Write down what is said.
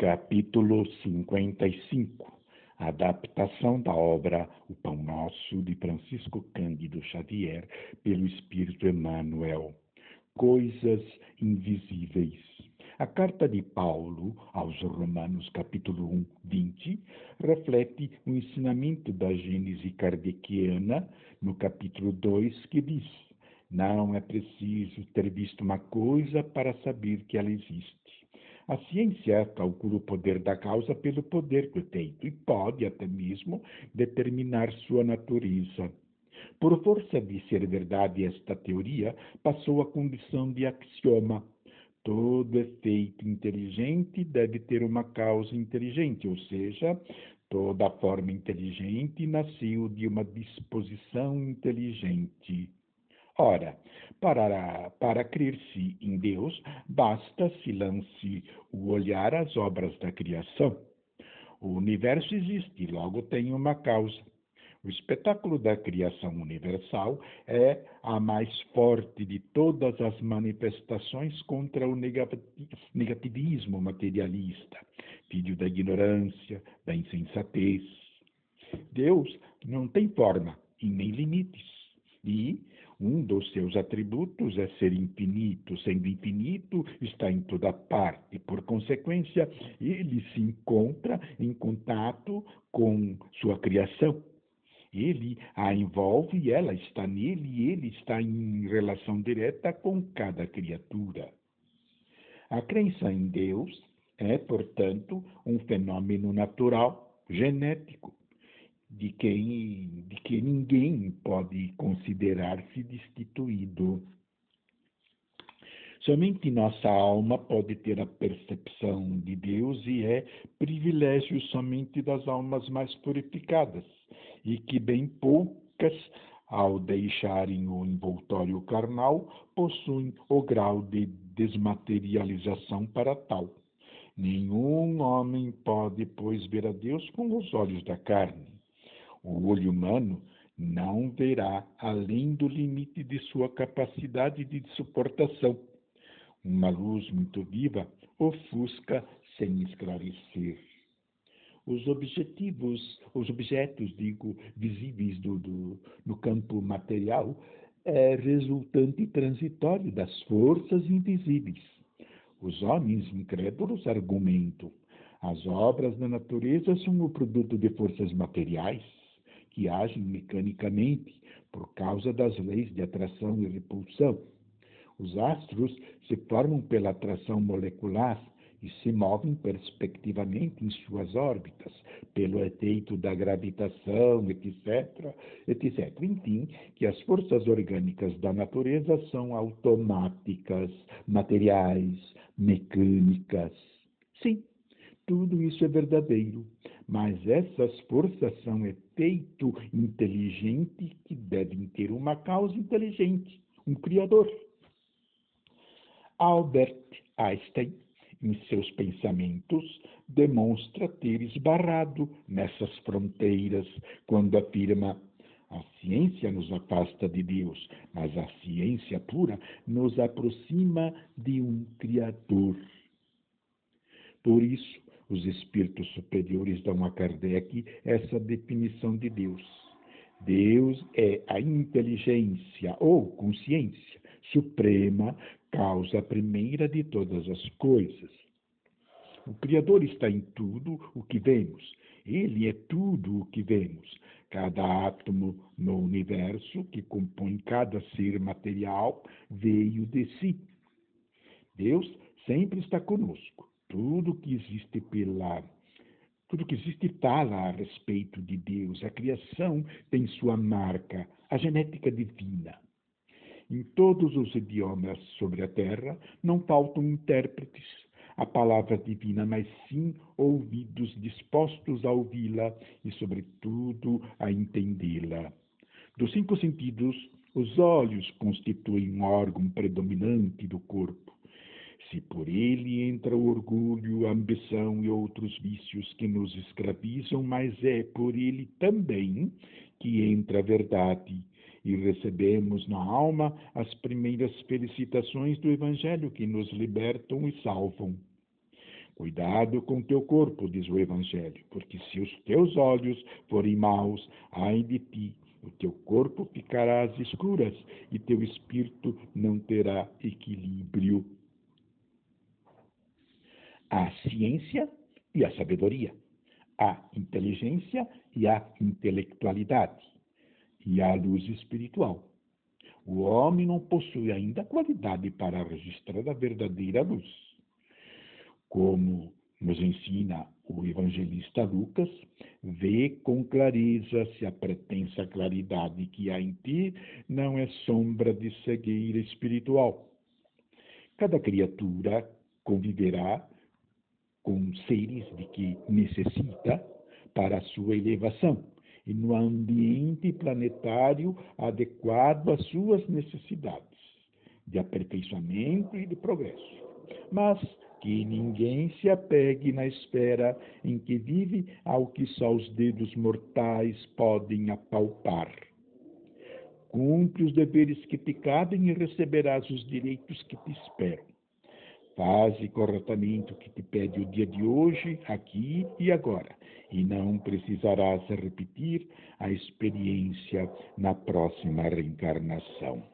Capítulo 55 Adaptação da obra O Pão Nosso de Francisco Cândido Xavier pelo Espírito Emmanuel. Coisas invisíveis. A carta de Paulo aos Romanos, capítulo 1, 20, reflete o ensinamento da Gênese kardeciana no capítulo 2, que diz: Não é preciso ter visto uma coisa para saber que ela existe. A ciência calcula o poder da causa pelo poder que tem e pode até mesmo determinar sua natureza. Por força de ser verdade esta teoria, passou à condição de axioma. Todo efeito inteligente deve ter uma causa inteligente, ou seja, toda forma inteligente nasceu de uma disposição inteligente. Ora, para, para crer-se em Deus, basta se lance o olhar às obras da criação. O universo existe, logo tem uma causa. O espetáculo da criação universal é a mais forte de todas as manifestações contra o negativismo materialista, filho da ignorância, da insensatez. Deus não tem forma e nem limites. E um dos seus atributos é ser infinito. Sendo infinito, está em toda parte. Por consequência, ele se encontra em contato com sua criação. Ele a envolve ela está nele e ele está em relação direta com cada criatura. A crença em Deus é, portanto, um fenômeno natural, genético, de quem de que ninguém pode considerar-se destituído. Somente nossa alma pode ter a percepção de Deus e é privilégio somente das almas mais purificadas, e que bem poucas, ao deixarem o envoltório carnal, possuem o grau de desmaterialização para tal. Nenhum homem pode, pois, ver a Deus com os olhos da carne o olho humano não verá além do limite de sua capacidade de suportação. Uma luz muito viva ofusca sem esclarecer. Os objetivos, os objetos, digo, visíveis do, do, no campo material é resultante transitório das forças invisíveis. Os homens incrédulos argumentam: as obras da natureza são o produto de forças materiais que agem mecanicamente por causa das leis de atração e repulsão. Os astros se formam pela atração molecular e se movem perspectivamente em suas órbitas, pelo efeito da gravitação, etc., etc. Enfim, que as forças orgânicas da natureza são automáticas, materiais, mecânicas. Sim, tudo isso é verdadeiro, mas essas forças são efeito inteligente que devem ter uma causa inteligente, um criador. Albert Einstein, em seus pensamentos, demonstra ter esbarrado nessas fronteiras quando afirma a ciência nos afasta de Deus, mas a ciência pura nos aproxima de um Criador. Por isso, os espíritos superiores dão a Kardec essa definição de Deus. Deus é a inteligência ou consciência suprema, causa primeira de todas as coisas. O Criador está em tudo o que vemos. Ele é tudo o que vemos. Cada átomo no universo que compõe cada ser material veio de si. Deus sempre está conosco tudo que existe pela tudo que existe fala a respeito de Deus. A criação tem sua marca, a genética divina. Em todos os idiomas sobre a terra não faltam intérpretes a palavra divina, mas sim ouvidos dispostos a ouvi-la e, sobretudo, a entendê-la. Dos cinco sentidos, os olhos constituem um órgão predominante do corpo. Se por ele entra o orgulho, a ambição e outros vícios que nos escravizam, mas é por ele também que entra a verdade, e recebemos na alma as primeiras felicitações do Evangelho que nos libertam e salvam. Cuidado com teu corpo, diz o Evangelho, porque se os teus olhos forem maus, ai de ti, o teu corpo ficará às escuras e teu espírito não terá equilíbrio. A ciência e a sabedoria, a inteligência e a intelectualidade, e a luz espiritual. O homem não possui ainda qualidade para registrar a verdadeira luz. Como nos ensina o evangelista Lucas, vê com clareza se a pretensa claridade que há em ti não é sombra de cegueira espiritual. Cada criatura conviverá com seres de que necessita para a sua elevação e no ambiente planetário adequado às suas necessidades de aperfeiçoamento e de progresso. Mas que ninguém se apegue na esfera em que vive ao que só os dedos mortais podem apalpar. Cumpre os deveres que te cabem e receberás os direitos que te esperam. Faze corretamente o que te pede o dia de hoje, aqui e agora, e não precisarás repetir a experiência na próxima reencarnação.